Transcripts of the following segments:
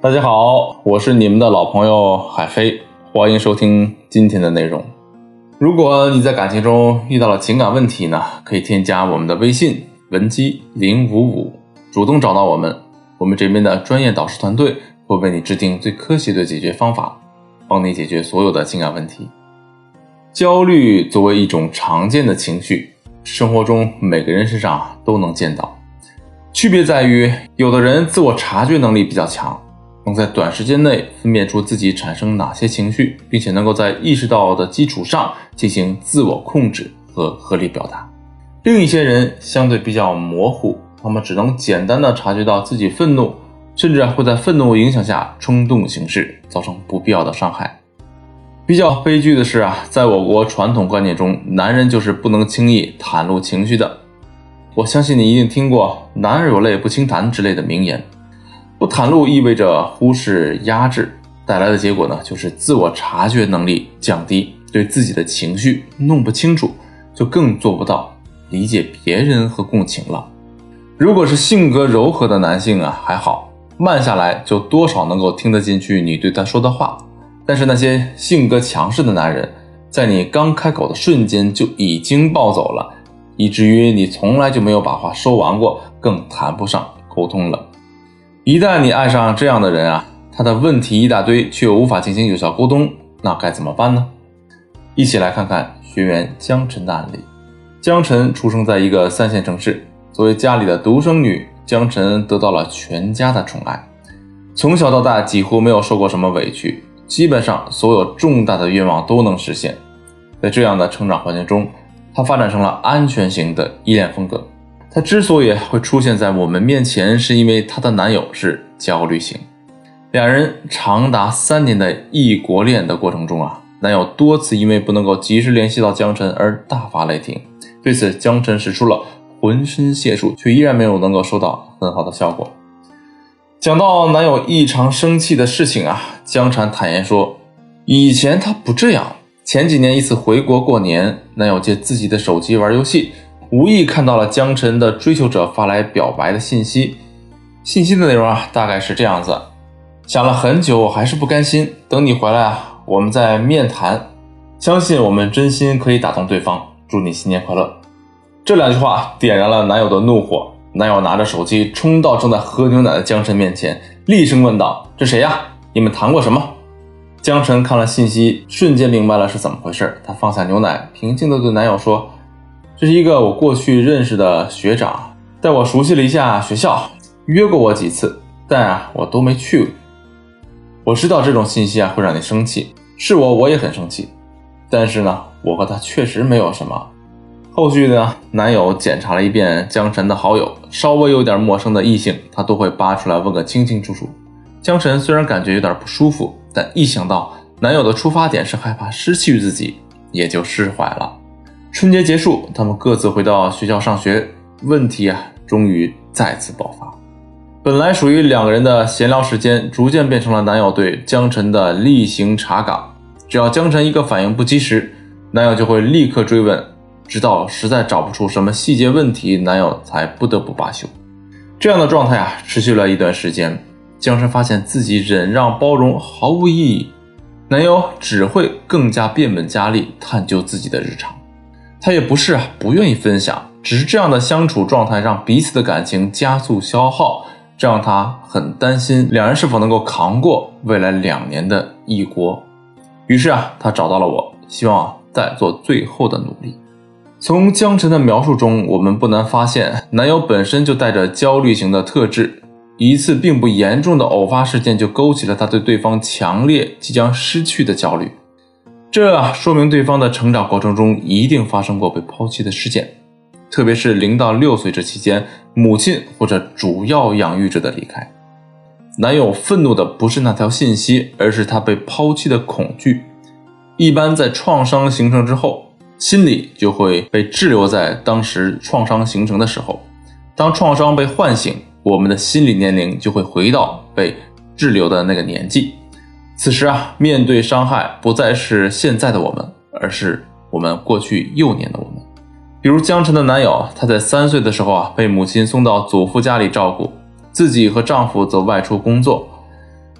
大家好，我是你们的老朋友海飞，欢迎收听今天的内容。如果你在感情中遇到了情感问题呢，可以添加我们的微信文姬零五五，主动找到我们，我们这边的专业导师团队会为你制定最科学的解决方法，帮你解决所有的情感问题。焦虑作为一种常见的情绪，生活中每个人身上都能见到，区别在于，有的人自我察觉能力比较强。能在短时间内分辨出自己产生哪些情绪，并且能够在意识到的基础上进行自我控制和合理表达。另一些人相对比较模糊，他们只能简单的察觉到自己愤怒，甚至会在愤怒影响下冲动行事，造成不必要的伤害。比较悲剧的是啊，在我国传统观念中，男人就是不能轻易袒露情绪的。我相信你一定听过“男儿有泪不轻弹”之类的名言。不袒露意味着忽视压制，带来的结果呢，就是自我察觉能力降低，对自己的情绪弄不清楚，就更做不到理解别人和共情了。如果是性格柔和的男性啊，还好，慢下来就多少能够听得进去你对他说的话。但是那些性格强势的男人，在你刚开口的瞬间就已经暴走了，以至于你从来就没有把话说完过，更谈不上沟通了。一旦你爱上这样的人啊，他的问题一大堆，却又无法进行有效沟通，那该怎么办呢？一起来看看学员江晨的案例。江晨出生在一个三线城市，作为家里的独生女，江晨得到了全家的宠爱，从小到大几乎没有受过什么委屈，基本上所有重大的愿望都能实现。在这样的成长环境中，她发展成了安全型的依恋风格。她之所以会出现在我们面前，是因为她的男友是焦虑型。两人长达三年的异国恋的过程中啊，男友多次因为不能够及时联系到江晨而大发雷霆。对此，江晨使出了浑身解数，却依然没有能够收到很好的效果。讲到男友异常生气的事情啊，江晨坦言说，以前他不这样。前几年一次回国过年，男友借自己的手机玩游戏。无意看到了江晨的追求者发来表白的信息，信息的内容啊，大概是这样子：想了很久，还是不甘心，等你回来啊，我们再面谈。相信我们真心可以打动对方，祝你新年快乐。这两句话点燃了男友的怒火，男友拿着手机冲到正在喝牛奶的江晨面前，厉声问道：“这谁呀？你们谈过什么？”江晨看了信息，瞬间明白了是怎么回事，他放下牛奶，平静地对男友说。这是一个我过去认识的学长，带我熟悉了一下学校，约过我几次，但啊，我都没去。我知道这种信息啊会让你生气，是我我也很生气，但是呢，我和他确实没有什么。后续呢，男友检查了一遍江晨的好友，稍微有点陌生的异性，他都会扒出来问个清清楚楚。江晨虽然感觉有点不舒服，但一想到男友的出发点是害怕失去自己，也就释怀了。春节结束，他们各自回到学校上学，问题啊，终于再次爆发。本来属于两个人的闲聊时间，逐渐变成了男友对江晨的例行查岗。只要江晨一个反应不及时，男友就会立刻追问，直到实在找不出什么细节问题，男友才不得不罢休。这样的状态啊，持续了一段时间。江晨发现自己忍让包容毫无意义，男友只会更加变本加厉探究自己的日常。他也不是，不愿意分享，只是这样的相处状态让彼此的感情加速消耗，这让他很担心两人是否能够扛过未来两年的异国。于是啊，他找到了我，希望再做最后的努力。从江晨的描述中，我们不难发现，男友本身就带着焦虑型的特质，一次并不严重的偶发事件就勾起了他对对方强烈即将失去的焦虑。这说明对方的成长过程中一定发生过被抛弃的事件，特别是零到六岁这期间，母亲或者主要养育者的离开。男友愤怒的不是那条信息，而是他被抛弃的恐惧。一般在创伤形成之后，心理就会被滞留在当时创伤形成的时候。当创伤被唤醒，我们的心理年龄就会回到被滞留的那个年纪。此时啊，面对伤害不再是现在的我们，而是我们过去幼年的我们。比如江晨的男友，他在三岁的时候啊，被母亲送到祖父家里照顾，自己和丈夫则外出工作。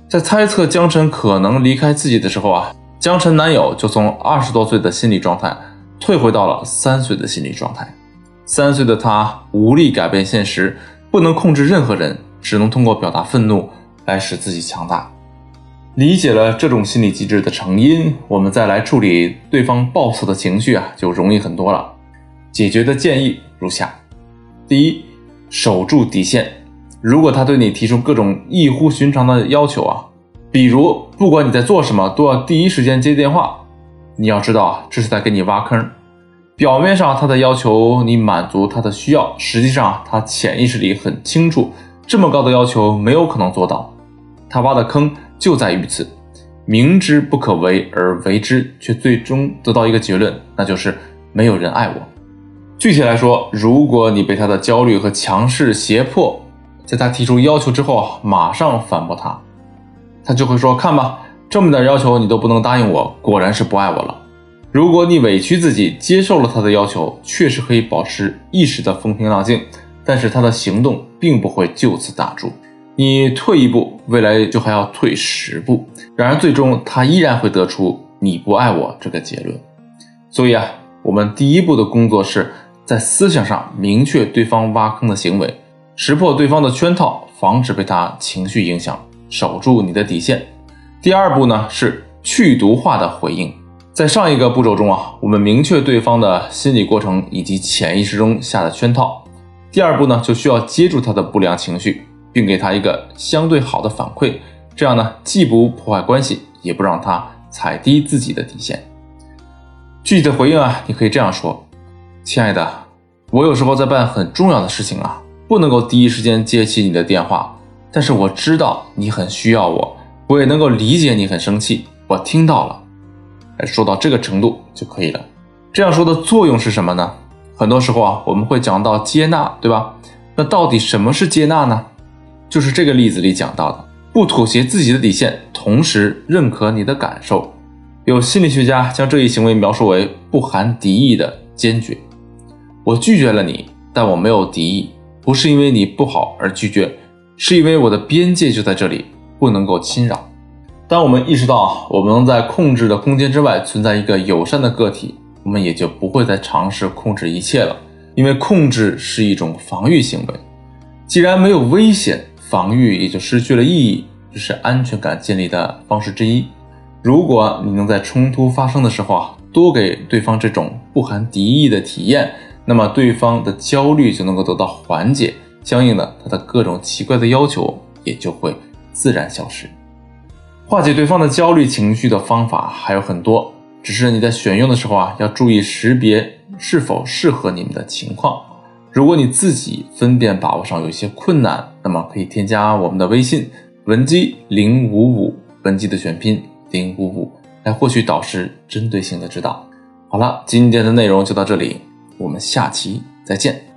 在猜测江晨可能离开自己的时候啊，江晨男友就从二十多岁的心理状态退回到了三岁的心理状态。三岁的他无力改变现实，不能控制任何人，只能通过表达愤怒来使自己强大。理解了这种心理机制的成因，我们再来处理对方暴躁的情绪啊，就容易很多了。解决的建议如下：第一，守住底线。如果他对你提出各种异乎寻常的要求啊，比如不管你在做什么都要第一时间接电话，你要知道啊，这是在给你挖坑。表面上他的要求你满足他的需要，实际上他潜意识里很清楚，这么高的要求没有可能做到。他挖的坑就在于此，明知不可为而为之，却最终得到一个结论，那就是没有人爱我。具体来说，如果你被他的焦虑和强势胁迫。在他提出要求之后，马上反驳他，他就会说：“看吧，这么点要求你都不能答应我，果然是不爱我了。”如果你委屈自己接受了他的要求，确实可以保持一时的风平浪静，但是他的行动并不会就此打住。你退一步，未来就还要退十步，然而最终他依然会得出“你不爱我”这个结论。所以啊，我们第一步的工作是在思想上明确对方挖坑的行为。识破对方的圈套，防止被他情绪影响，守住你的底线。第二步呢是去毒化的回应。在上一个步骤中啊，我们明确对方的心理过程以及潜意识中下的圈套。第二步呢就需要接住他的不良情绪，并给他一个相对好的反馈，这样呢既不破坏关系，也不让他踩低自己的底线。具体的回应啊，你可以这样说：“亲爱的，我有时候在办很重要的事情啊。”不能够第一时间接起你的电话，但是我知道你很需要我，我也能够理解你很生气，我听到了，哎，说到这个程度就可以了。这样说的作用是什么呢？很多时候啊，我们会讲到接纳，对吧？那到底什么是接纳呢？就是这个例子里讲到的，不妥协自己的底线，同时认可你的感受。有心理学家将这一行为描述为不含敌意的坚决。我拒绝了你，但我没有敌意。不是因为你不好而拒绝，是因为我的边界就在这里，不能够侵扰。当我们意识到我们能在控制的空间之外存在一个友善的个体，我们也就不会再尝试控制一切了。因为控制是一种防御行为，既然没有危险，防御也就失去了意义，这是安全感建立的方式之一。如果你能在冲突发生的时候啊，多给对方这种不含敌意的体验。那么对方的焦虑就能够得到缓解，相应的，他的各种奇怪的要求也就会自然消失。化解对方的焦虑情绪的方法还有很多，只是你在选用的时候啊，要注意识别是否适合你们的情况。如果你自己分辨把握上有一些困难，那么可以添加我们的微信文姬零五五，文姬的全拼零五五，来获取导师针对性的指导。好了，今天的内容就到这里。我们下期再见。